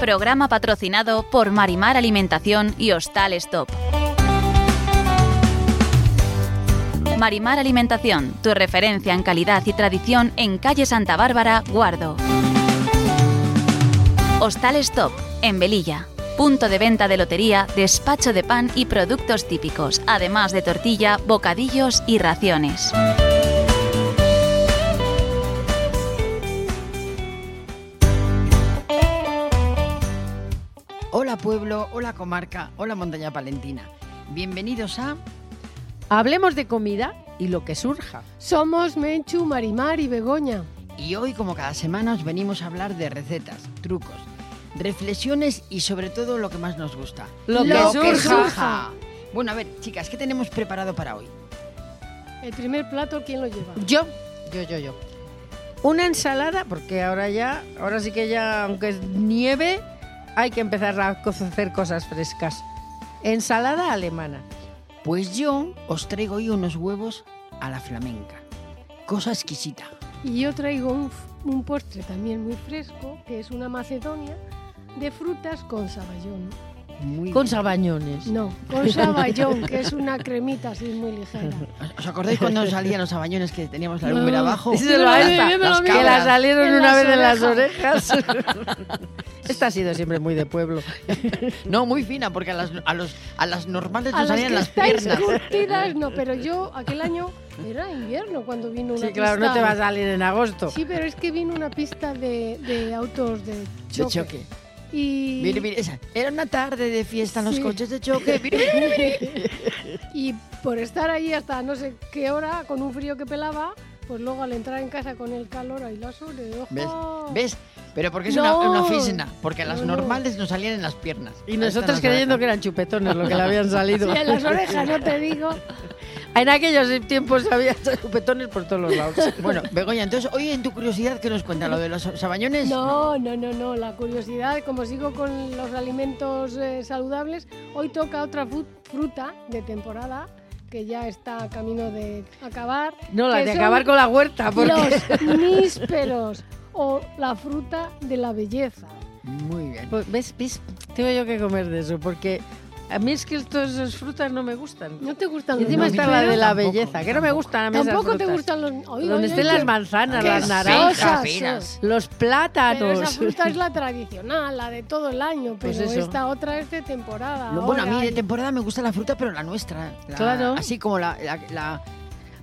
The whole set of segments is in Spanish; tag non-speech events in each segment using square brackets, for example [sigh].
Programa patrocinado por Marimar Alimentación y Hostal Stop. Marimar Alimentación, tu referencia en calidad y tradición en calle Santa Bárbara, Guardo. Hostal Stop, en Velilla. Punto de venta de lotería, despacho de pan y productos típicos, además de tortilla, bocadillos y raciones. Hola pueblo, hola comarca, hola montaña palentina. Bienvenidos a Hablemos de comida y lo que surja. Somos Menchu, Marimar y Begoña. Y hoy, como cada semana, os venimos a hablar de recetas, trucos, reflexiones y sobre todo lo que más nos gusta. Lo que surja. Bueno, a ver, chicas, ¿qué tenemos preparado para hoy? El primer plato, ¿quién lo lleva? Yo, yo, yo, yo. Una ensalada, porque ahora ya, ahora sí que ya, aunque es nieve, hay que empezar a hacer cosas frescas. Ensalada alemana. Pues yo os traigo hoy unos huevos a la flamenca. Cosa exquisita. Y yo traigo un, postre también muy fresco, que es una macedonia de frutas con saballón. Muy Con bien. sabañones. No, con [laughs] saballón, que es una cremita así muy ligera. ¿Os- ¿Os acordáis cuando salían los sabañones que teníamos la No. lumbre abajo? Sí, las que la salieron En una las vez de las orejas. [laughs] Esta ha sido siempre muy de pueblo. No, muy fina, porque a las, a los, a las normales A nos las salían las piernas. curtidas, no, pero yo aquel año era invierno cuando vino una Sí, claro, no te va a salir en agosto. Sí, pero es que vino una pista de, de autos de De choque. Y, Mire, mire, esa. Era una tarde de fiesta en los Sí. coches de choque. Mire, mire, mire. y por estar ahí hasta no sé qué hora, con un frío que pelaba, pues luego al entrar en casa con el calor ahí la sobre. ¿Ves? ¿Ves? Pero porque es No. una, una fisna. Porque a las No, no. normales nos salían en las piernas. Y nosotros creyendo que eran chupetones lo que le habían salido. Sí, en las orejas, no te digo. [laughs] En aquellos tiempos había chupetones por todos los lados. [laughs] Bueno, Begoña, entonces, hoy en tu curiosidad, ¿qué nos cuenta? ¿Lo de los sabañones? No, no, no, no. La curiosidad, como sigo con los alimentos eh, saludables, hoy toca otra fruta de temporada que ya está a camino de acabar. No, la de acabar con la huerta, porque Los nísperos [laughs] o la fruta de la belleza. Muy bien. Pues, ¿Ves? ¿Ves? Tengo yo que comer de eso, porque a mí es que todas esas frutas no me gustan. ¿No te gustan Y encima No, está la de la tampoco, belleza, que no me gustan a mí esas Tampoco te gustan los... Ay, Donde ay, estén las manzanas, las naranjas, los Pero plátanos. esa fruta es la [laughs] tradicional, la de todo el año, pero Pues eso. esta otra es de temporada. Bueno, a mí de temporada me gusta la fruta, pero la nuestra. la- Claro. Así como la... la- la-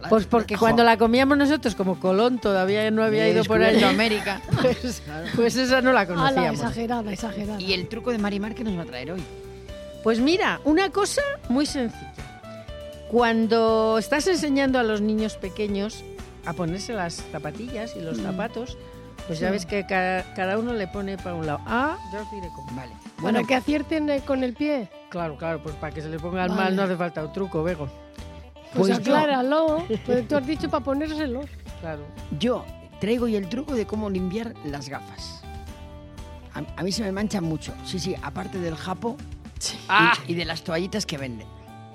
la- Pues porque cuando la comíamos nosotros, como Colón todavía no había ido por ahí, América. [laughs] pues, pues esa no la Ala, conocíamos. exagerada, exagerada. ¿Y el truco de Marimar que nos va a traer hoy? Pues mira, una cosa muy sencilla. Cuando estás enseñando a los niños pequeños a ponerse las zapatillas y los Mm. zapatos, pues ya ves que ca- cada uno le pone para un lado. Ah, ya os diré cómo. Vale. Para Bueno, que acierten eh, con el pie. Claro, claro, pues para que se le ponga al Vale. mal no hace falta un truco, Bego. Pues, Pues yo- acláralo. [laughs] Pues tú has dicho para ponérselos. Claro. yo traigo hoy el truco de cómo limpiar las gafas. A, a mí se me manchan mucho. Sí, sí, aparte del japo y- Ah. y, de las toallitas que venden.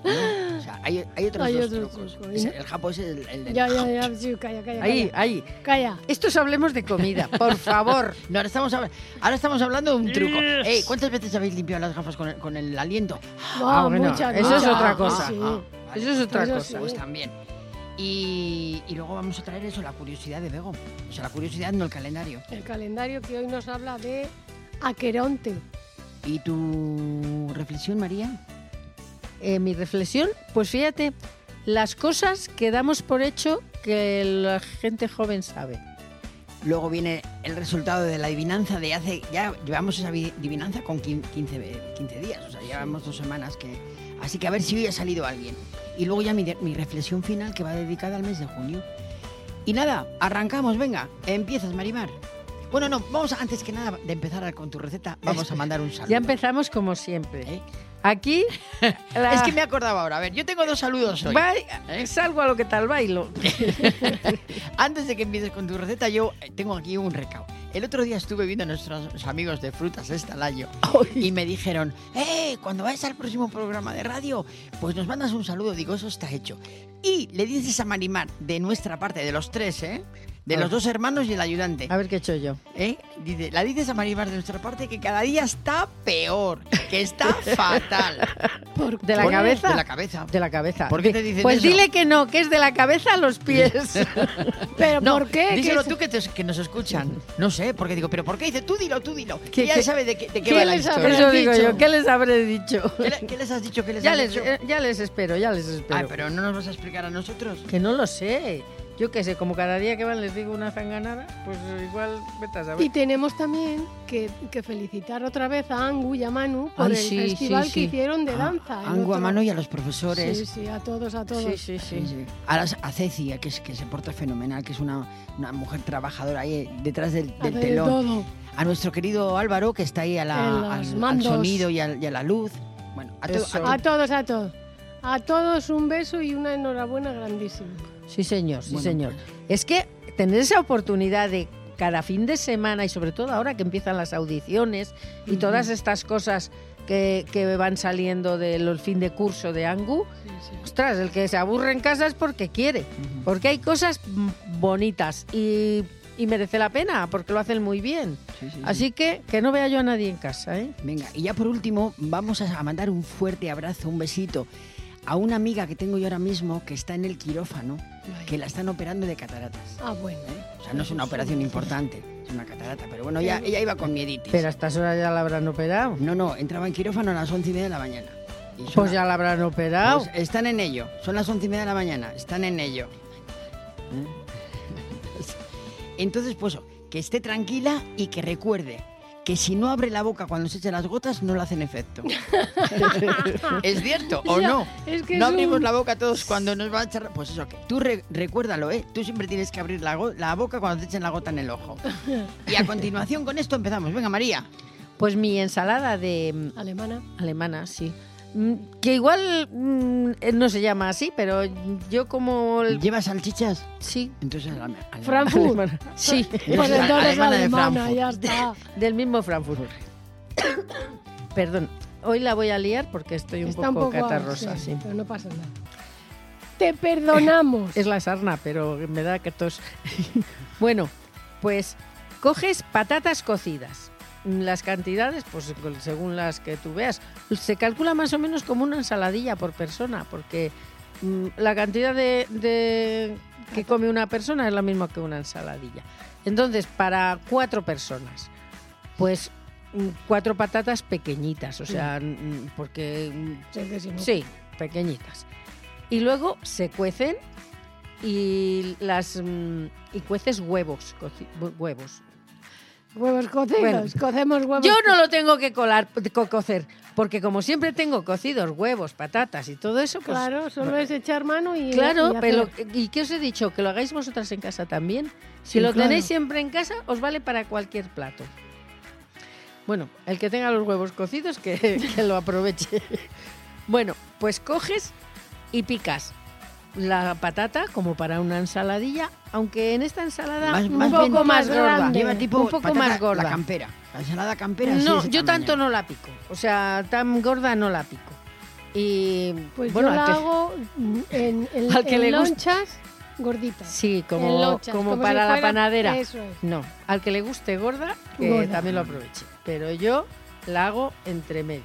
¿no? O sea, hay, hay otros Hay dos otros trucos. Es ¿no? el, japo es el, el del- Ya, ya, ya. Sí, calla, calla. Ahí, calla. ahí. Calla. Estos hablemos de comida, [laughs] por favor. No, ahora estamos, hab- ahora estamos hablando de un truco. Ey, ¿Cuántas veces habéis limpiado las gafas con el, con el aliento? Ah, bueno, muchas, eso es muchas. otra Ah, cosa. sí. vale. Eso es otra Eso cosa. sí. Pues también. Y, y luego vamos a traer eso, la curiosidad de Bego. O sea, la curiosidad, no el calendario. El calendario que hoy nos habla de Aqueronte. ¿Y tu reflexión, María? Eh, mi reflexión, pues fíjate, las cosas que damos por hecho que la gente joven sabe. Luego viene el resultado de la adivinanza de hace... Ya llevamos esa vi- adivinanza con quin- 15, ve- 15 días, o sea, llevamos dos semanas que... Así que a ver si hoy ha salido alguien. Y luego ya mi, mi reflexión final que va dedicada al mes de junio. Y nada, arrancamos, venga, empiezas, Marimar. Bueno, no, vamos antes que nada de empezar con tu receta, vamos a mandar un saludo. Ya empezamos como siempre. ¿Eh? Aquí [laughs] la- Es que me acordaba ahora. A ver, yo tengo dos saludos hoy. Va- salgo a lo que tal bailo. [laughs] Antes de que empieces con tu receta, yo eh, tengo aquí un recao. El otro día estuve viendo a nuestros amigos de Frutas Estalayo y me dijeron, ¡eh! Cuando vayas al próximo programa de radio, pues nos mandas un saludo. Digo, eso está hecho. Y le dices a Marimar, de nuestra parte, de los tres, ¿eh? De los dos hermanos y el ayudante. A ver qué he hecho yo. ¿Eh? Dice, la dices a Maribar de nuestra parte que cada día está peor, que está [laughs] fatal. ¿Por ¿De la cabeza? De la cabeza. De la cabeza. ¿Por qué te dicen Pues eso? dile que no, que es de la cabeza a los pies. [laughs] ¿Pero No, por qué? díselo ¿Qué- tú que, te- que nos escuchan. No sé, porque digo, ¿pero por qué? Dice, tú dilo, tú dilo. ¿Qué- Que ya qué- sabe de qué, de qué qué va la les historia. Eso digo yo. ¿Qué les habré dicho? ¿Qué, le- qué les has dicho? ¿Qué les Ya has les, dicho? eh, ya les espero, ya les espero. Ah, pero no nos vas a explicar a nosotros. Que no lo sé. Yo qué sé, como cada día que van les digo una zanganada, pues igual vete a saber. Y tenemos también que, que felicitar otra vez a Angu y a Manu por Ay, el sí, festival sí, que hicieron de danza. A Angu, a otro- Mano y a los profesores. Sí, sí, a todos, a todos. Sí, sí, sí. Sí, sí. A, las- a Ceci, que, es, que se porta fenomenal, que es una, una mujer trabajadora ahí eh, detrás del, del telón. todo. A nuestro querido Álvaro, que está ahí a la- al, sonido y, al- y a la luz. Bueno, a, to- a A todos, a todos. A todos un beso y una enhorabuena grandísima. Sí, señor, sí, Bueno. señor. Es que tener esa oportunidad de cada fin de semana y sobre todo ahora que empiezan las audiciones y todas estas cosas que, que van saliendo del fin de curso de Angu, Sí, sí. ostras, el que se aburre en casa es porque quiere, porque hay cosas bonitas y, y merece la pena porque lo hacen muy bien. Sí, sí, sí. Así que que no vea yo a nadie en casa, ¿eh? Venga, y ya por último, vamos a mandar un fuerte abrazo, un besito a una amiga que tengo yo ahora mismo que está en el quirófano, que la están operando de cataratas. Ah, bueno. O sea, no es una operación importante, es una catarata, pero bueno, ya, ella iba con mieditis. Pero a estas horas ya la habrán operado. No, no, entraba en quirófano a las once y media de la mañana. Y Pues la- ya la habrán operado. Pues están en ello. Son las once y media de la mañana. Están en ello. ¿Eh? [laughs] Entonces, pues, que esté tranquila y que recuerde que si no abre la boca cuando se echan las gotas, no le hacen efecto. [laughs] ¿Es cierto o Ya, no? es que no es abrimos un- la boca todos cuando nos va a echar... Pues eso, que tú re- recuérdalo, ¿eh? Tú siempre tienes que abrir la, la boca cuando te echen la gota en el ojo. Y a continuación con esto empezamos. Venga, María. Pues mi ensalada de mm, Alemana. alemana, sí. Mm, Que igual mm, eh, no se llama así, pero yo como... el- ¿Llevas salchichas? Sí. Entonces, alema- Frankfurt. Alemana. Sí, Pues [laughs] la entonces alemana de alemana, Frankfurt. ya está. [laughs] del mismo Frankfurt. [coughs] Perdón, hoy la voy a liar porque estoy un Está poco un poco catarrosa, sí, sí. Pero no pasa nada. Te perdonamos. [coughs] Es la sarna, pero me da que tos. [laughs] bueno, pues coges patatas cocidas. Las cantidades, pues según las que tú veas, se calcula más o menos como una ensaladilla por persona, porque mm, la cantidad de, de que come una persona es la misma que una ensaladilla. Entonces, para cuatro personas, pues mm, cuatro patatas pequeñitas, o sea, mm, porque Sí, Sí, pequeñitas. Y luego se cuecen y las y cueces huevos, huevos. Huevos cocidos. Bueno. Cocemos huevos. Yo no lo tengo que colar, co- cocer, porque como siempre tengo cocidos huevos, patatas y todo eso, pues Claro, solo es echar mano y. Claro, y pero. ¿y qué os he dicho? Que lo hagáis vosotras en casa también. Si Sí, lo claro. tenéis siempre en casa, os vale para cualquier plato. Bueno, el que tenga los huevos cocidos, que, [laughs] que lo aproveche. Bueno, pues coges y picas la patata como para una ensaladilla, aunque en esta ensalada Más- un más poco más grande. gorda. Lleva tipo un poco patata, más gorda. La campera. La ensalada campera. sí, No, yo tamaño. tanto no la pico. O sea, tan gorda no la pico. Y Pues bueno, yo la hago en, en, [laughs] Al que en le gusta. lonchas gorditas. sí, como, lonchas, como, para la fuera- panadera. Eso es. No, al que le guste gorda, que Gorda. también lo aproveche. Pero yo la hago entre medias.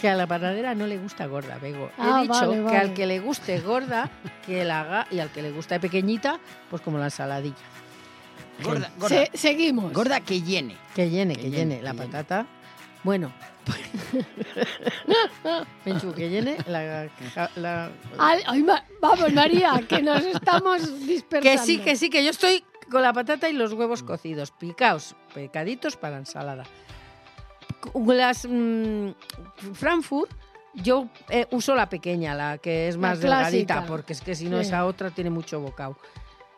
Que a la panadera no le gusta gorda, Bego. Ah, He dicho vale, que vale. al que le guste gorda, que la haga, y al que le guste pequeñita, pues como la ensaladilla. Gorda, gorda. Se- seguimos. Gorda que llene. Que llene, Que que, llene, llene, la que llene. patata. Bueno. [laughs] Penchu, que llene la, la- Al- ay, ma- vamos, María, que nos estamos dispersando. Que sí, que sí, que yo estoy con la patata y los huevos cocidos, picaos, pecaditos para ensalada. Las mm, Frankfurt, yo eh, uso la pequeña, la que es más delgadita, porque es que si no Sí. esa otra tiene mucho bocado.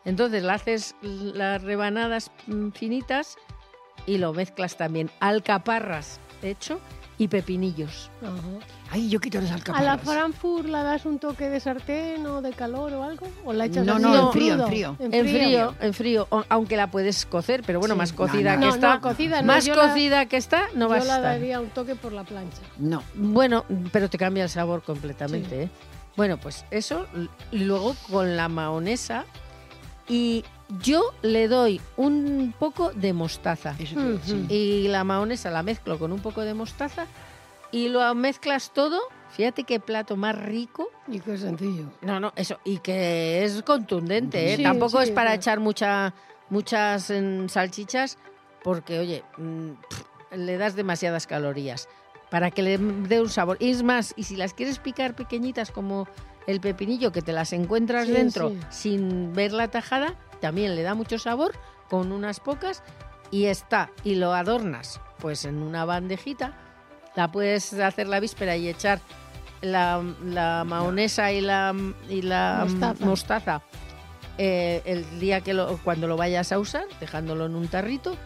Entonces la haces las rebanadas mm, finitas y lo mezclas también. Alcaparras hecho y pepinillos. Ajá. Ay, yo quito las ¿A la alcaparras. Frankfurt la das un toque de sartén o de calor o algo? ¿O la echas No, así no, en frío, en frío. En frío, en frío, o- aunque la puedes cocer, pero bueno, Sí. más cocida no. que No, está. no, cocida no, más yo la- cocida que está, no va a Yo la estar. daría un toque por la plancha. No. Bueno, pero te cambia el sabor completamente. ¿eh? Bueno, pues eso, y luego con la mahonesa Y yo le doy un poco de mostaza. Eso te- sí. Ujú. Y la mahonesa la mezclo con un poco de mostaza y lo mezclas todo. Fíjate qué plato más rico. Y qué sencillo. No, no, eso. Y que es contundente, ¿eh? Sí, Tampoco sí, es para claro. echar mucha, muchas mm, salchichas porque, oye, mm, pff, le das demasiadas calorías. Para que le dé un sabor. Y es más, y si las quieres picar pequeñitas como el pepinillo, que te las encuentras Sí, dentro sí. sin ver la tajada, también le da mucho sabor con unas pocas y está. Y lo adornas pues en una bandejita. La puedes hacer la víspera y echar la, la mahonesa y la, y la Mostaza. mostaza eh, el día que lo, cuando lo vayas a usar, dejándolo en un tarrito.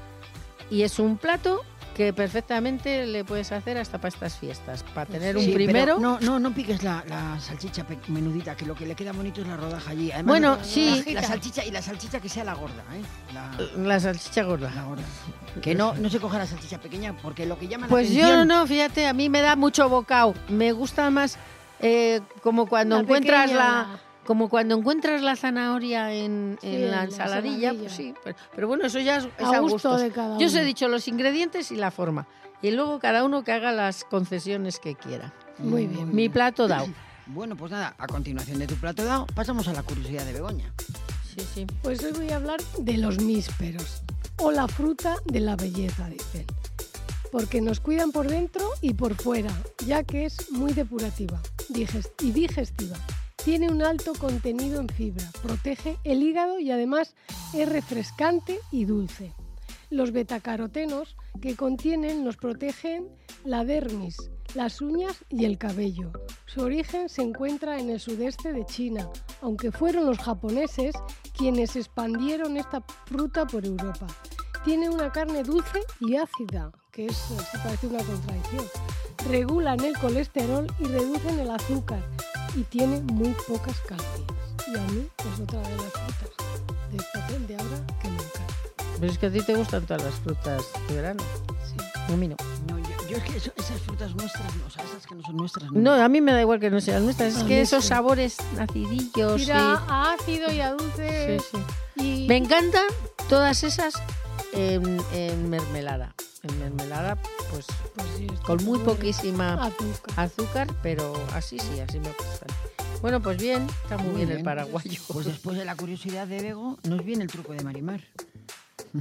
Y es un plato que perfectamente le puedes hacer hasta para estas fiestas. Para tener un Sí, primero. no, no, no piques la, la salchicha menudita, que lo que le queda bonito es la rodaja allí. Además, Bueno, la- sí. La, la salchicha y la salchicha que sea la gorda, ¿eh? La, La salchicha gorda. la gorda. Que no, no se coja la salchicha pequeña, porque lo que llama la Pues yo no, fíjate, a mí me da mucho bocado. Me gusta más eh, como cuando La encuentras pequeña, la, como cuando encuentras la zanahoria en, Sí, en la la ensaladilla, pues sí. Pero, pero bueno, eso ya es, es A a gusto de cada Yo os he uno. dicho los ingredientes y la forma. Y luego cada uno que haga las concesiones que quiera. Muy bien. Mi plato dado. [clears throat] Bueno, pues nada, a continuación de tu plato dado, pasamos a la curiosidad de Begoña. Sí, sí. Pues hoy voy a hablar de los nísperos, o la fruta de la belleza, dicen. Porque nos cuidan por dentro y por fuera, ya que es muy depurativa digest- y digestiva. Tiene un alto contenido en fibra, protege el hígado y además es refrescante y dulce. Los betacarotenos que contienen nos protegen la dermis, las uñas y el cabello. Su origen se encuentra en el sudeste de China, aunque fueron los japoneses quienes expandieron esta fruta por Europa. Tiene una carne dulce y ácida, que es, así parece una contradicción. Regulan el colesterol y reducen el azúcar y tiene muy pocas calorías. Y a mí es otra de las frutas de esta de ahora que me encanta. Pero es que a ti te gustan todas las frutas de verano. Sí. A mí no. No, yo, yo es que eso- esas frutas nuestras, o sea, esas que no son nuestras. No, a mí me da igual que no sean nuestras. Es A que esos sabores acidillos. Tira y- a ácido y a dulce. Sí, sí. Y Me encantan todas esas en, en mermelada. En mermelada, pues pues sí, con muy poquísima azúcar. azúcar, pero así sí, así me gustan. Bueno, pues bien, está muy, Muy bien, el paraguayo. Pues después de la curiosidad de Bego, nos viene el truco de Marimar. [laughs]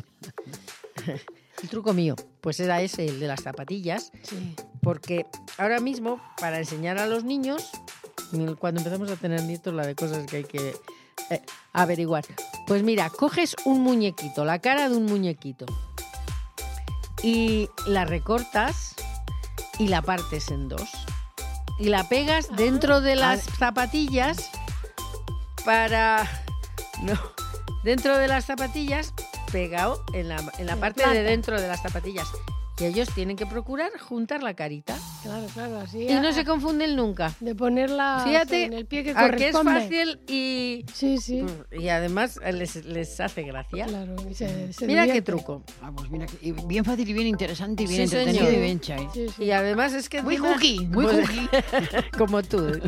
El truco mío, pues era ese, el de las zapatillas, Sí. porque ahora mismo, para enseñar a los niños, cuando empezamos a tener nietos, la de cosas que hay que eh, averiguar. Pues mira, coges un muñequito, la cara de un muñequito, y la recortas y la partes en dos. Y la pegas dentro de las zapatillas para... No, dentro de las zapatillas, pegado en la, en la parte de dentro de las zapatillas. Y ellos tienen que procurar juntar la carita. Claro, claro, así. Y no a- se confunden nunca. de ponerla Fíjate en el pie que A que es corresponde. fácil y, Sí, sí. y además les, les hace gracia. Claro, y se- se Mira qué truco. Ah, pues mira, que- y bien fácil y bien interesante y bien Sí, entretenido señor. y bien chai. Sí, sí. Y además es que... Muy cookie, muy Pues- cookie. [laughs] Como tú.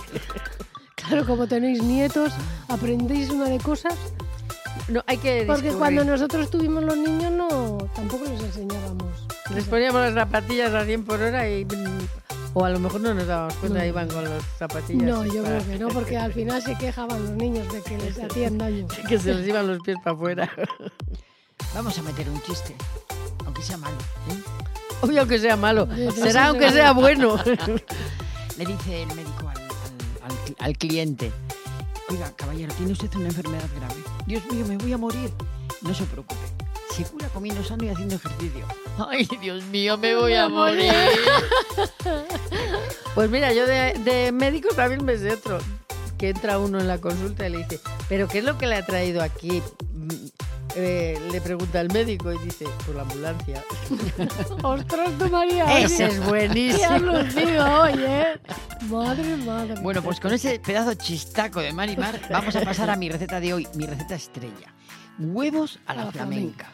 Claro, como tenéis nietos, aprendéis una de cosas. No, hay que Porque descubrir. cuando nosotros tuvimos los niños, no tampoco les enseñábamos. Les poníamos las zapatillas a 100 por hora y... O a lo mejor no nos dábamos cuenta, No. iban con las zapatillas. No, yo para- creo que no, porque al final se quejaban los niños de que les hacían daño. [laughs] que se les iban los pies para afuera. Vamos a meter un chiste, aunque sea malo. ¿eh? Obvio que sea malo. Sí, Será aunque sea bueno. [laughs] Le dice el médico al, al- al cliente, oiga, caballero, tiene usted una enfermedad grave. Dios mío, me voy a morir. No se preocupe. Se cura comiendo sano y haciendo ejercicio. Ay, Dios mío, me voy a morir. [laughs] Pues mira, yo de, de médico también me sé otro. Que entra uno en la consulta y le dice, ¿pero qué es lo que le ha traído aquí? Mm, eh, le pregunta al médico y dice, por la ambulancia. [laughs] ¡Ostras, tu María! Ese es ¡Qué buenísimo. alucino hoy, eh! Madre, madre. Bueno, pues con ese pedazo chistaco de Marimar vamos a pasar a mi receta de hoy, mi receta estrella. Huevos a la, A la flamenca.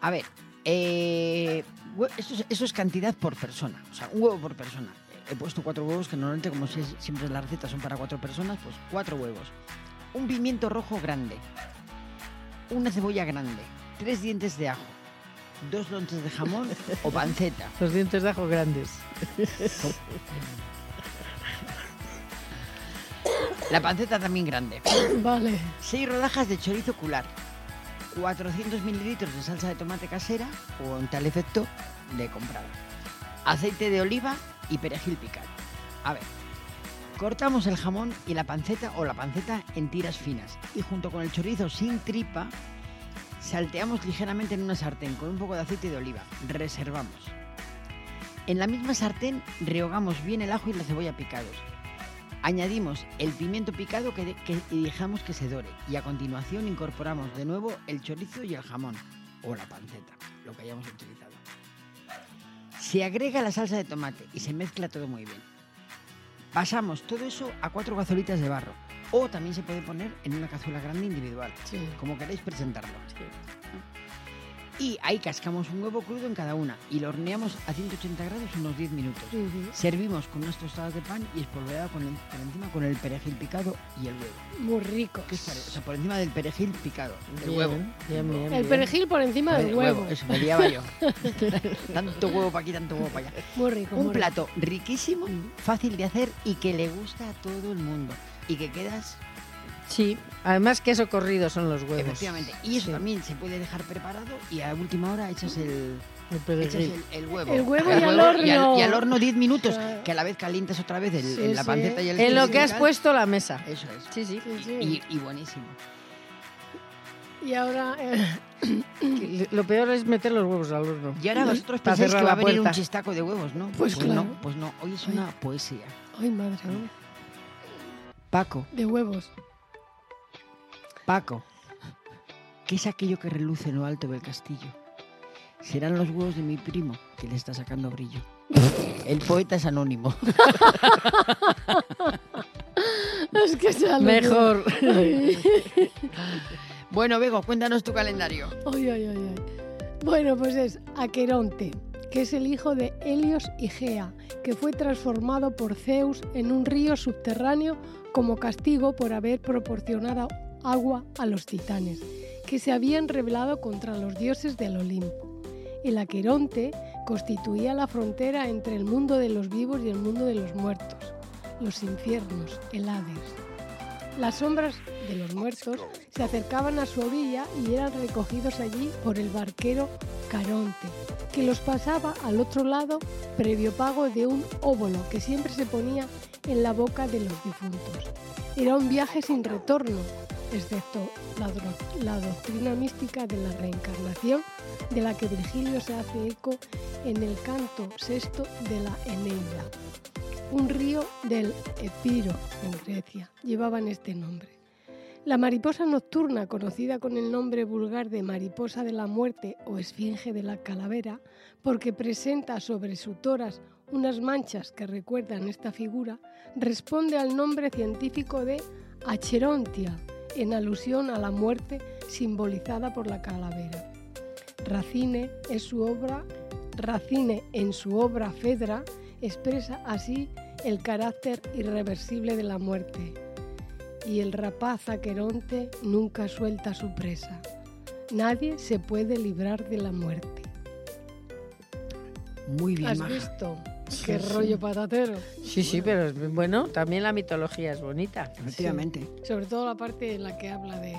A ver, eh, hue- eso, es, eso es cantidad por persona, o sea, un huevo por persona. He puesto cuatro huevos, que normalmente, como si- siempre las recetas son para cuatro personas, pues cuatro huevos. Un pimiento rojo grande. una cebolla grande, tres dientes de ajo, dos lonches de jamón o panceta, [laughs] Los dientes de ajo grandes. la panceta también grande, [coughs] Vale. seis rodajas de chorizo cular, 400 mililitros de salsa de tomate casera o en tal efecto de comprada, aceite de oliva y perejil picado. A ver, cortamos el jamón y la panceta o la panceta en tiras finas y junto con el chorizo sin tripa salteamos ligeramente en una sartén con un poco de aceite de oliva. Reservamos. En la misma sartén rehogamos bien el ajo y la cebolla picados. Añadimos el pimiento picado y dejamos que se dore. Y a continuación incorporamos de nuevo el chorizo y el jamón, o la panceta, lo que hayamos utilizado. Se agrega la salsa de tomate y se mezcla todo muy bien. Pasamos todo eso a cuatro cazuelitas de barro. O también se puede poner en una cazuela grande individual, Sí. como queréis presentarlo. Y ahí cascamos un huevo crudo en cada una y lo horneamos a 180 grados unos 10 minutos. Servimos con unas tostadas de pan y espolvoreado con el- por encima con el perejil picado y el huevo. Muy rico. O sea, por encima del perejil picado, del Bien, huevo. bien, bien, El perejil por encima del El huevo. Eso me liaba yo. [laughs] tanto huevo para aquí, tanto huevo para allá. Muy rico. Un muy plato riquísimo, fácil de hacer y que le gusta a todo el mundo. Y que quedas, Sí, además queso corrido son los huevos. efectivamente. Y eso Sí. también se puede dejar preparado y a última hora echas el, El echas perejil. el, el huevo. El huevo y al horno. Y al, y al horno 10 minutos, Claro. que a la vez calientas otra vez el- Sí, la sí. panceta y el En lo que has puesto la mesa. Eso es. Sí, sí. Sí, sí. Y, y buenísimo. Y ahora, eh, Que [coughs] Lo peor es meter los huevos al horno. Y ahora vosotros Para pensáis que va a venir un chistaco de huevos, ¿no? Pues claro. no, pues no. Hoy es una poesía. ay madre, Paco, de huevos. Paco, ¿qué es aquello que reluce en lo alto del castillo? Serán los huevos de mi primo que le está sacando brillo. El poeta es anónimo. [laughs] Es que lo Mejor. [laughs] Bueno, Bego, cuéntanos tu calendario. ay, ay, ay, ay. Bueno, pues es Aqueronte, que es el hijo de Helios y Gea, que fue transformado por Zeus en un río subterráneo como castigo por haber proporcionado agua a los titanes, que se habían rebelado contra los dioses del Olimpo. El Aqueronte constituía la frontera entre el mundo de los vivos y el mundo de los muertos, los infiernos, el Hades. Las sombras de los muertos se acercaban a su orilla y eran recogidos allí por el barquero Caronte, que los pasaba al otro lado previo pago de un óvulo que siempre se ponía en la boca de los difuntos. Era un viaje sin retorno, excepto la, doctrina mística de la reencarnación, de la que Virgilio se hace eco en el canto sexto de la Eneida. Un río del Epiro, en Grecia, llevaban este nombre. La mariposa nocturna, conocida con el nombre vulgar de mariposa de la muerte o esfinge de la calavera, porque presenta sobre su toras unas manchas que recuerdan esta figura, responde al nombre científico de Acherontia, en alusión a la muerte simbolizada por la calavera. Racine es su obra, Racine en su obra Fedra expresa así el carácter irreversible de la muerte. Y el rapaz Aqueronte nunca suelta su presa. Nadie se puede librar de la muerte. Muy bien, ¿Has Maja. visto? Sí, Qué sí. rollo patatero. Sí, sí, pero bueno, también la mitología es bonita. Efectivamente. Sobre todo la parte en la que habla de,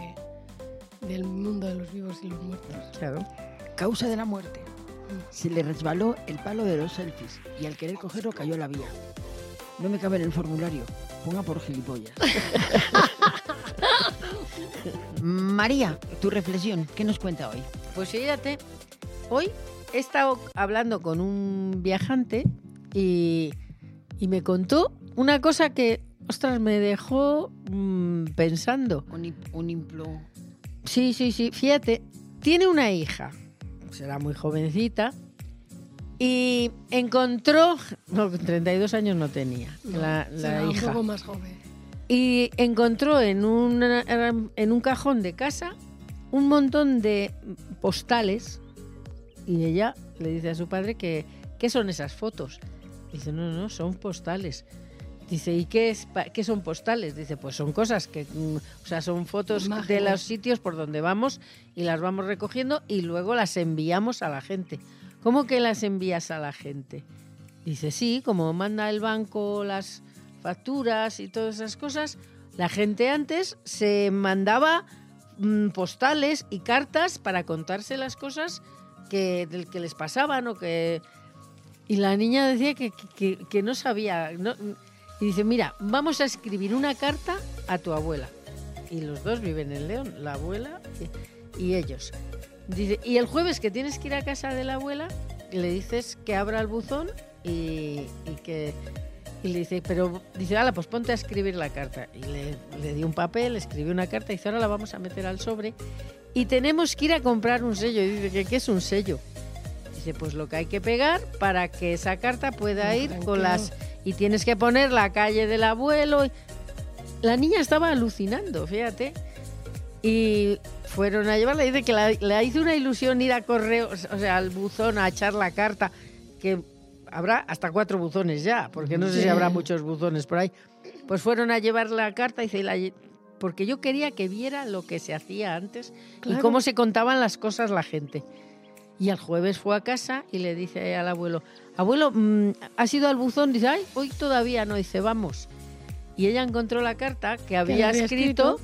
del mundo de los vivos y los muertos. Claro. Causa de la muerte. Se le resbaló el palo de los selfies y al querer cogerlo cayó a la vía. No me cabe en el formulario. Ponga por gilipollas. [laughs] María, tu reflexión, ¿qué nos cuenta hoy? Pues fíjate, hoy he estado hablando con un viajante y, y me contó una cosa que, ostras, me dejó mm, pensando. Un, un implo. Sí, sí, sí, fíjate, tiene una hija, será muy jovencita, y encontró, no, 32 años no tenía, No, la, la será un hija. poco más joven. y encontró en un, en un cajón de casa un montón de postales y ella le dice a su padre que ¿qué son esas fotos? Dice, no, no, son postales. Dice, ¿y qué, es, qué son postales? Dice, pues son cosas que, mm, o sea, son fotos de los sitios por donde vamos y las vamos recogiendo y luego las enviamos a la gente. ¿Cómo que las envías a la gente? Dice, sí, como manda el banco las facturas y todas esas cosas, la gente antes se mandaba mm, postales y cartas para contarse las cosas que, del que les pasaban o que... Y la niña decía que, que- no sabía. no- y dice, mira, vamos a escribir una carta a tu abuela. Y los dos viven en León, la abuela y, ellos. Dice, y el jueves que tienes que ir a casa de la abuela, le dices que abra el buzón y, y que... Y le dice, pero dice, ala, pues ponte a escribir la carta. Y le, le dio un papel, escribió una carta y dice, ahora la vamos a meter al sobre. Y tenemos que ir a comprar un sello. Y dice, ¿qué, qué es un sello? Dice, pues lo que hay que pegar para que esa carta pueda ir con las... Y tienes que poner la calle del abuelo. La niña estaba alucinando, fíjate. Y fueron a llevarla. Dice que la- le hizo una ilusión ir a correo, o sea, al buzón a echar la carta, que habrá hasta cuatro buzones ya, porque no sé si habrá muchos buzones por ahí. Pues fueron a llevar la carta y dice, la porque yo quería que viera lo que se hacía antes y cómo se contaban las cosas la gente. Y el jueves fue a casa y le dice al abuelo, abuelo, mm, ¿has ido al buzón? Dice, ay, hoy todavía no. Dice, vamos. Y ella encontró la carta que había, había escrito.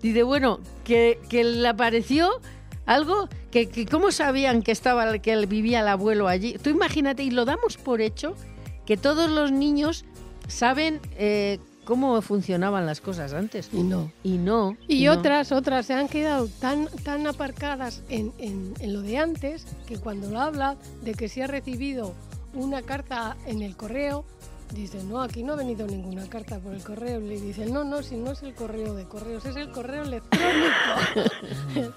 Dice, bueno, que, que le apareció algo que, que cómo sabían que estaba que vivía el abuelo allí. Tú imagínate, y lo damos por hecho, que todos los niños saben eh, cómo funcionaban las cosas antes. Y no. Y no. Y no. otras, otras se han quedado tan, tan aparcadas en, en- en lo de antes que cuando lo habla de que si ha recibido una carta en el correo, dice, no, aquí no ha venido ninguna carta por el correo. Le dice, no, no, si no es el correo de correos, es el correo electrónico. [laughs]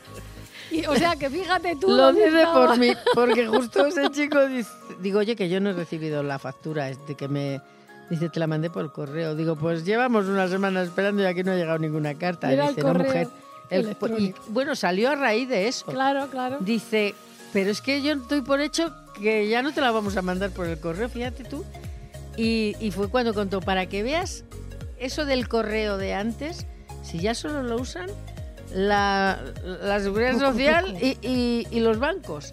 y, o sea que fíjate tú. Lo dónde dice estaba. por mí, porque justo ese chico dice, digo, oye, que yo no he recibido la factura, de que me... Dice, te la mandé por correo. Digo, pues llevamos una semana esperando y aquí no ha llegado ninguna carta. Era el dice, no, correo mujer. El- y bueno, salió a raíz de eso. Claro, claro. Dice, pero es que yo estoy por hecho que ya no te la vamos a mandar por el correo, fíjate tú. Y, y fue cuando contó, para que veas eso del correo de antes, si ya solo lo usan la, la seguridad social y- y los bancos.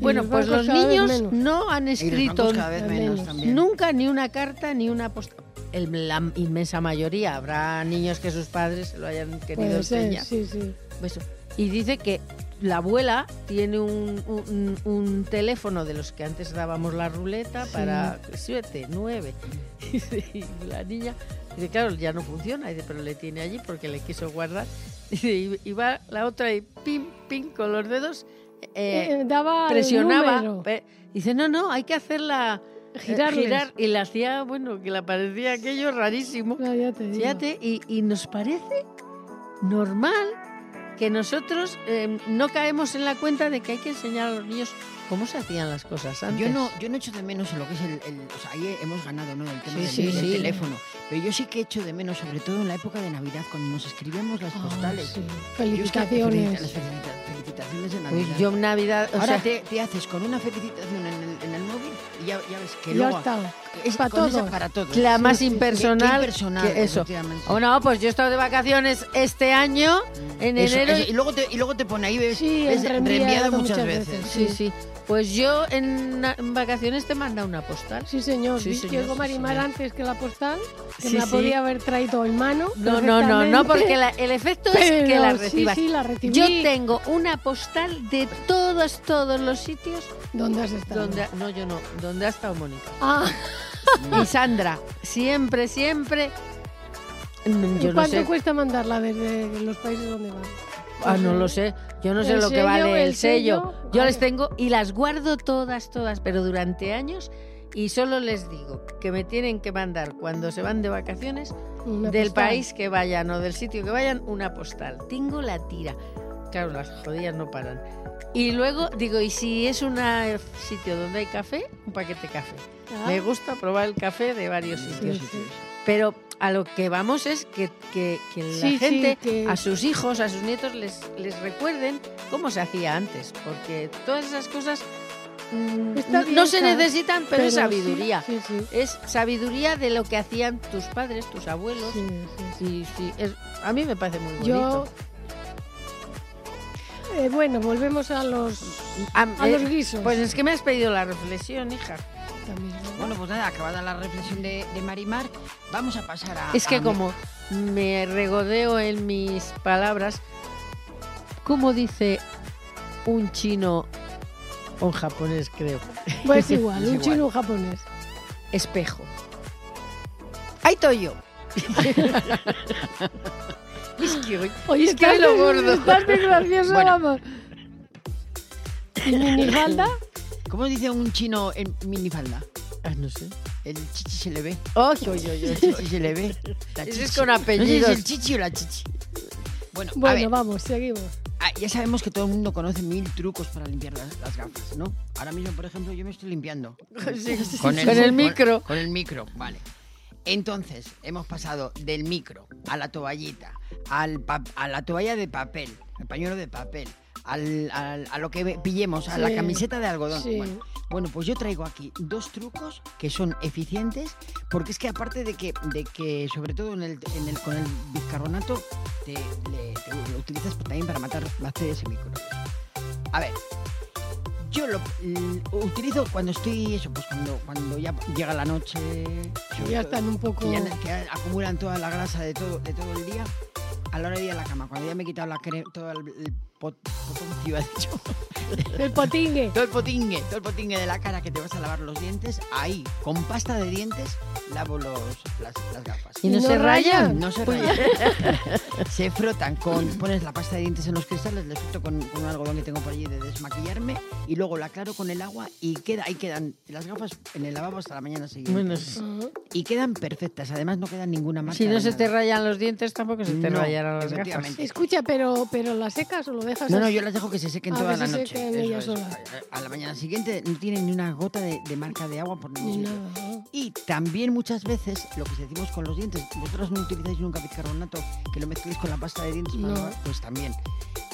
Bueno, los pues los niños no han Y los escrito menos nunca ni una carta ni una postal. la inmensa mayoría habrá niños que sus padres se lo hayan querido Puede ser, enseñar. sí, sí. Eso. Y dice que la abuela tiene un, un- un teléfono de los que antes dábamos la ruleta Sí. para siete, nueve. [laughs] Y la niña dice, claro, ya no funciona, dice, pero le tiene allí porque le quiso guardar. [laughs] Dice, y, y va la otra y pim, pim, con los dedos eh, Eh, daba presionaba. pe- Dice, no, no, hay que hacerla eh, Girarles. girar. Y le hacía, bueno, que le parecía aquello rarísimo. Ya te. Fíjate, y, y nos parece normal que nosotros eh, no caemos en la cuenta de que hay que enseñar a los niños cómo se hacían las cosas antes. Yo no, yo no echo de menos lo que es el, el- o sea, ahí hemos ganado, ¿no? El tema Sí, del, sí, del sí. teléfono. Pero yo sí que echo de menos, sobre todo en la época de Navidad, cuando nos escribíamos las postales. Yo es que- Felicitaciones. Las felicita- felicitaciones de Pues Navidad. yo Navidad, o Ahora sea, te, te haces con una felicitación en ya, ya ves que luego es Pa' con esa todos. para todos. la sí, más sí, sí. impersonal, Qué impersonal, que eso. O no, pues yo he estado de vacaciones este año, en Eso, enero. eso, y, luego te, y luego te pone ahí, ves, Sí, ves reenviado muchas muchas veces. veces. Sí, sí. Pues yo en, vacaciones te manda una postal. Sí, señor. Sí, señor, sí, Marimar antes que la postal, que Sí, me la podía haber traído en mano. No, no, no, no, porque la- el efecto es que la recibas. Sí, la recibí. Yo tengo una postal de todos, todos los sitios ¿Dónde has estado? donde... No, yo no. Donde ha estado Mónica. Ah, Y Sandra. Siempre, siempre... Mm, ¿y Yo no ¿cuánto sé. cuesta mandarla desde los países donde van? Ah, no lo sé. Yo no sé lo que vale el el sello. sello, Yo claro. les tengo y las guardo todas, todas, pero durante años. Y solo les digo que me tienen que mandar cuando se van de vacaciones Una del postal. país que vayan o del sitio que vayan una postal. Tengo la tira. Claro, las jodidas no paran. Y luego digo, y si es un sitio donde hay café, un paquete de café. Ah, Me gusta probar el café de varios sitios. sí. Pero a lo que vamos es que, que- que la Sí, sí, gente, que- a sus hijos, a sus nietos, les, les recuerden cómo se hacía antes. Porque todas esas cosas mm, no- se necesitan, pero, es sabiduría. Sí. Es sabiduría de lo que hacían tus padres, tus abuelos. sí, es- a mí me parece muy Yo. bonito. Eh, bueno, volvemos a los, A, a eh, los guisos. pues es que me has pedido la reflexión, hija. También, ¿verdad? Bueno, pues nada, acabada la reflexión de, de Marimar, vamos a pasar a... Es que a- como me regodeo en mis palabras, ¿cómo dice un chino o un japonés, creo? Pues igual, [laughs] un igual. chino o un japonés. Espejo. ¡Ahí estoy yo! [laughs] es que hoy- Oye, Es que hoy lo gordo. Estás gracioso, Bueno. vamos. ¿Y minifalda? ¿Cómo dice un chino en minifalda? Ah, no sé. El chichi se le ve. ¡Ay, ay, ay, El ay! chichi se le ve. La chichi. es con No sé si apellidos. es el chichi o la chichi. Bueno, a Bueno, ver, vamos, seguimos. ah, ya sabemos que todo el mundo conoce mil trucos para limpiar las, las gafas, ¿no? Ahora mismo, por ejemplo, yo me estoy limpiando. [laughs] Sí, sí, Con sí. el- Con el con- micro. Con el micro, vale. Entonces, hemos pasado del micro a la toallita, al pa- a la toalla de papel, el pañuelo de papel, al- al- a lo que pillemos, a la camiseta de algodón. Sí. Bueno, bueno, pues yo traigo aquí dos trucos que son eficientes, porque es que aparte de que, de que sobre todo en el, en el- con el bicarbonato, te, le- te lo utilizas también para matar bacterias y microbios. A ver, yo lo utilizo cuando estoy, eso, pues cuando, cuando ya llega la noche. Ya todo, están un poco... que, ya, que ya acumulan toda la grasa de todo, de todo el día. A la hora de ir a la cama, cuando ya me he quitado la todo el, el pot, potoncio, ha dicho. El potingue. todo el potingue, todo el potingue de la cara que te vas a lavar los dientes, ahí, con pasta de dientes, lavo los, las, las gafas. ¿Y no, ¿Y no se rayan? rayan? No se rayan. [laughs] se frotan con. Pones la pasta de dientes en los cristales, le froto con, con un algodón que tengo por allí de desmaquillarme y luego la aclaro con el agua y queda, ahí quedan las gafas en el lavabo hasta la mañana siguiente. Bueno, Y quedan perfectas, además no queda ninguna marca. si no se te nada. rayan los dientes, tampoco se te No, las gafas. Escucha, pero, pero ¿las secas o lo dejas No, no, así? yo las dejo que se sequen A toda ver la noche. sequen eso ellas es. solas. A, la mañana siguiente no tienen ni una gota de, de marca de agua por Ni ningún sitio. ¿no? Y también muchas veces lo que decimos con los dientes, vosotros no utilizáis nunca bicarbonato que lo mezcléis con la pasta de dientes, para No. pues también.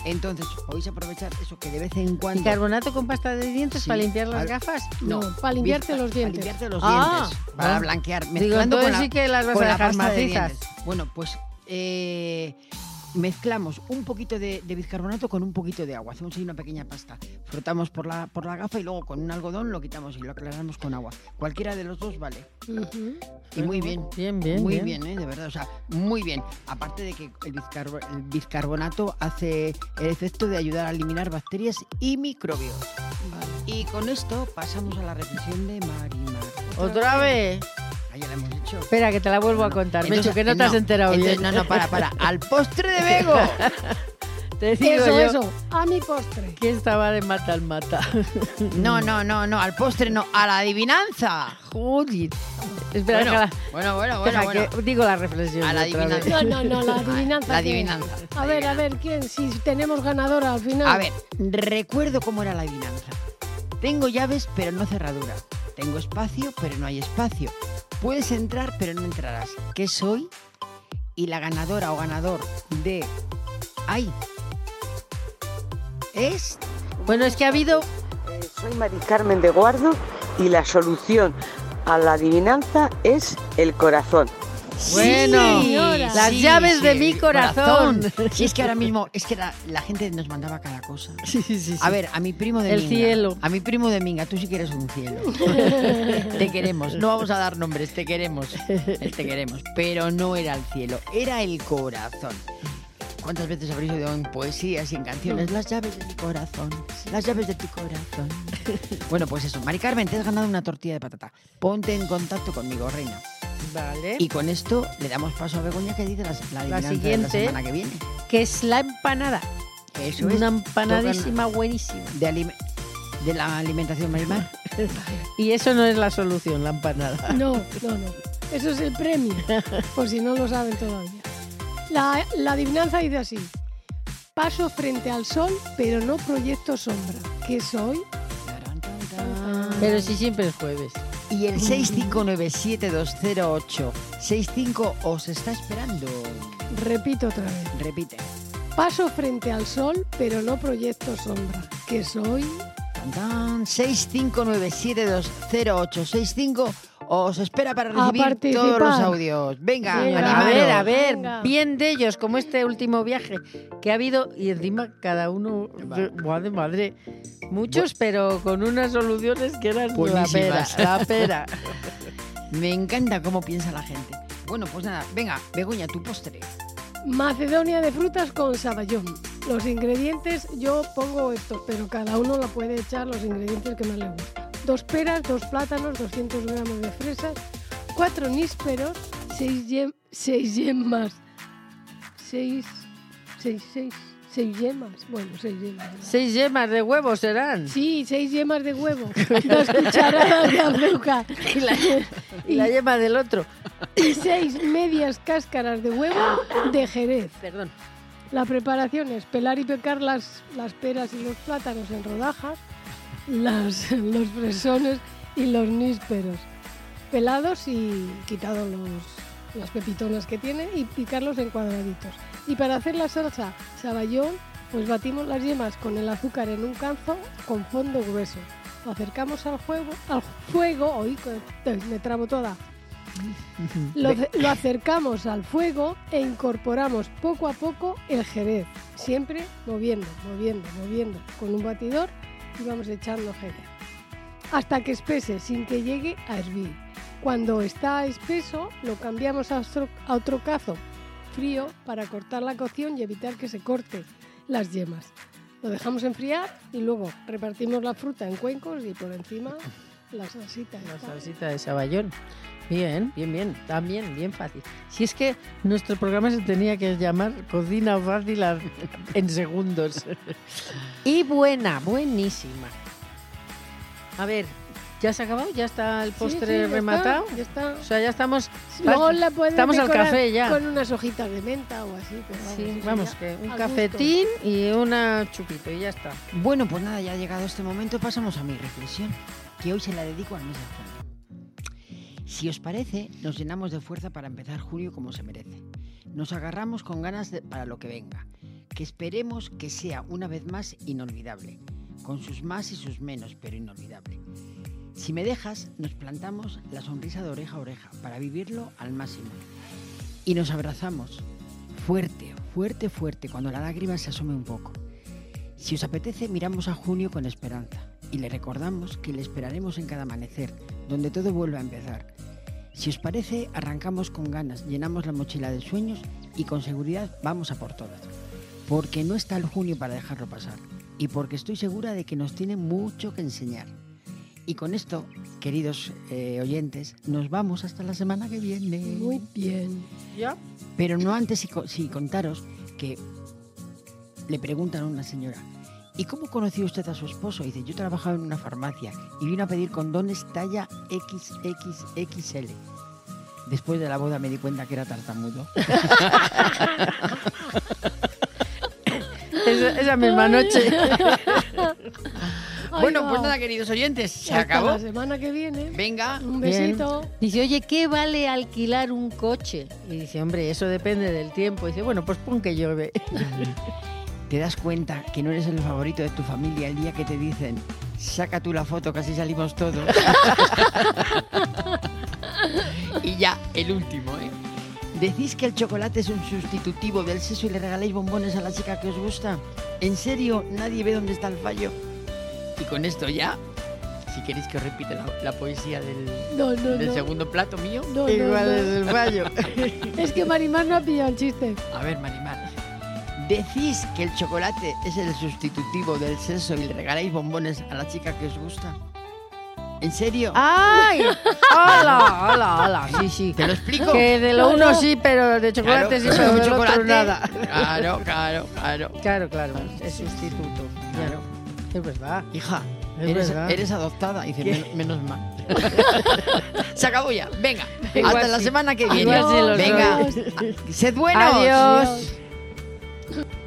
Entonces, podéis aprovechar eso que de vez en cuando... ¿Bicarbonato con pasta de dientes Sí, para limpiar las al- gafas? No, para limpiarte los Para dientes. limpiarte los Ah, dientes, para ah. blanquear, Digo, mezclando entonces con la, sí que las vas a la dejar de macizas. dientes. Bueno, pues eh, mezclamos un poquito de, de bicarbonato con un poquito de agua. Hacemos ahí una pequeña pasta. Frotamos por la, por la gafa y luego con un algodón lo quitamos y lo aclaramos con agua. Cualquiera de los dos vale. Y muy bien. Bien, bien, muy bien. bien, ¿eh? de verdad, o sea, muy bien. Aparte de que el, bizcarbo- el bicarbonato hace el efecto de ayudar a eliminar bacterias y microbios. Y con esto pasamos a la reflexión de Marimar. ¿Otra vez? Ah, ya la hemos hecho. Espera, que te la vuelvo a contar. Entonces, que no te has enterado entonces, bien. No, no, para, para. Al postre de [laughs] Bego. Te digo Eso, yo eso. A mi postre. que estaba de mata al mata. No, no, no, no, al postre no, a la adivinanza. Joder. Espera, Bueno, déjala- bueno, bueno, bueno. bueno. que digo la reflexión. A la vez. adivinanza. No, no, no, la adivinanza. La ¿qué? adivinanza. A ver, a ver, ¿quién? Si tenemos ganadora al final. A ver, recuerdo cómo era la adivinanza. Tengo llaves, pero no cerradura. Tengo espacio, pero no hay espacio. Puedes entrar, pero no entrarás. ¿Qué soy? Y la ganadora o ganador de... ¡Ay! Es... Bueno, es que ha habido Eh, soy Mari Carmen de Guardo y la solución a la adivinanza es el corazón. Bueno, señora. las llaves de mi corazón. Si [laughs] es que ahora mismo, es que la, la gente nos mandaba cada cosa. [laughs] Sí, sí, sí. A ver, a mi primo de El Minga. cielo. A mi primo de Minga, tú sí que eres un cielo. [laughs] te queremos. No vamos a dar nombres, te queremos. Te queremos. Pero no era el cielo, era el corazón. ¿Cuántas veces habréis oído en poesías y en canciones? Las llaves de mi corazón, las llaves de tu corazón. bueno, pues eso. Mari Carmen, te has ganado una tortilla de patata. Ponte en contacto conmigo, reina. Vale. Y con esto le damos paso a Begoña que dice la, la adivinanza de siguiente. la semana que viene. que es la empanada. Eso es. Una empanadísima buenísima. De, alime- de la alimentación Marimar. Y eso no es la solución, la empanada. [laughs] No, no, no. Eso es el premio, por si no lo saben todavía. La, la adivinanza dice así. Paso frente al sol, pero no proyecto sombra. ¿Qué soy? Pero si siempre es jueves. Y el 659720865 os está esperando. Repito otra vez. Repite. Paso frente al sol, pero no proyecto sombra. ¿Qué soy? Tan, tan, 659720865 os espera para recibir todos los audios. Venga, Venga. A ver, a ver, Venga. bien de ellos, como este último viaje que ha habido, y encima cada uno, madre, madre, muchos, pero con unas soluciones que eran la pera, la pera. [laughs] Me encanta cómo piensa la gente. Bueno, pues nada, venga, Begoña, tu postre. Macedonia de frutas con saballón. Los ingredientes, yo pongo estos, pero cada uno lo puede echar los ingredientes que más le gustan. Dos peras, dos plátanos, 200 gramos de fresas, cuatro nísperos, seis, yem- seis yemas, seis, seis, seis, seis yemas, bueno, seis yemas. Seis yemas de huevo serán. Sí, seis yemas de huevo, [laughs] dos cucharadas de azúcar Y la, y la yema del otro. y seis medias cáscaras de huevo de jerez. Perdón. La preparación es pelar y picar las, las peras y los plátanos en rodajas, las, [laughs] los fresones y los nísperos, pelados y quitados los, las pepitonas que tiene y picarlos en cuadraditos. Y para hacer la salsa saballón, pues batimos las yemas con el azúcar en un canzo con fondo grueso. Lo acercamos al fuego, al fuego, hoy me trabo toda, lo, lo acercamos al fuego e incorporamos poco a poco el jerez, siempre moviendo, moviendo, moviendo con un batidor y vamos echando jerez hasta que espese sin que llegue a hervir. Cuando está espeso lo cambiamos a otro, a otro cazo frío para cortar la cocción y evitar que se corte las yemas. Lo dejamos enfriar y luego repartimos la fruta en cuencos y por encima la salsita. La salsita de saballón. Bien, bien, bien. También, bien fácil. Si es que nuestro programa se tenía que llamar Cocina Fácil a- [laughs] en segundos. [laughs] Y buena, buenísima. A ver, ¿ya se ha acabado? ¿Ya está el postre sí, ya está, rematado? ya está. O sea, ya estamos... Luego puedes Estamos al café ya. Con unas hojitas de menta o así. Pero vamos, Sí, vamos, que un a cafetín y una chupito y ya está. Bueno, pues nada, ya ha llegado este momento, pasamos a mi reflexión, que hoy se la dedico al mes de junio. Si os parece, nos llenamos de fuerza para empezar junio como se merece. Nos agarramos con ganas para lo que venga, que esperemos que sea una vez más inolvidable, con sus más y sus menos, pero inolvidable. Si me dejas, nos plantamos la sonrisa de oreja a oreja para vivirlo al máximo. Y nos abrazamos, fuerte, fuerte, fuerte, cuando la lágrima se asome un poco. Si os apetece, miramos a junio con esperanza y le recordamos que le esperaremos en cada amanecer, donde todo vuelve a empezar. Si os parece, arrancamos con ganas, llenamos la mochila de sueños y con seguridad vamos a por todas. Porque no está el junio para dejarlo pasar y porque estoy segura de que nos tiene mucho que enseñar. Y con esto, queridos eh, oyentes, nos vamos hasta la semana que viene. Muy bien. ¿Ya? Pero no antes si, si contaros que le preguntan a una señora, ¿y cómo conoció usted a su esposo? Y dice, yo trabajaba en una farmacia y vino a pedir condones talla XXXL. Después de la boda me di cuenta que era tartamudo. Esa, esa misma noche. Ay, bueno, pues nada, queridos oyentes, se Hasta acabó. la semana que viene. Venga, Un Bien. besito. Dice, oye, ¿qué vale alquilar un coche? Y dice, hombre, eso depende del tiempo. Y dice, bueno, pues pon que llueve. Te das cuenta que no eres el favorito de tu familia el día que te dicen, saca tú la foto, así salimos todos. [laughs] y ya, el último, ¿eh? ¿Decís que el chocolate es un sustitutivo del seso y le regaláis bombones a la chica que os gusta? ¿En serio? Nadie ve dónde está el fallo. Y con esto ya, si queréis que os repite la, la poesía del, No, no, del no. segundo plato mío. No, no, Igual no. es el fallo. [laughs] Es que Marimar no ha pillado el chiste. A ver, Marimar. ¿Decís que el chocolate es el sustitutivo del sexo y le regaláis bombones a la chica que os gusta? ¿En serio? ¡Ay! [laughs] ¡Hola! ¡Hola! ¡Hola! Sí, sí. ¿Te lo explico? Que de lo No, uno no. sí, pero de chocolate sí, [laughs] pero un del otro nada. Claro, claro, claro. Claro, claro, es sustituto. Claro. Es verdad. Hija, Es eres, verdad. eres adoptada. Dice, ¿Qué? "Men- menos mal. [laughs] Se acabó ya. Venga, Igual hasta la sí. semana que viene. Venga, sed buenos. Adiós. Adiós. you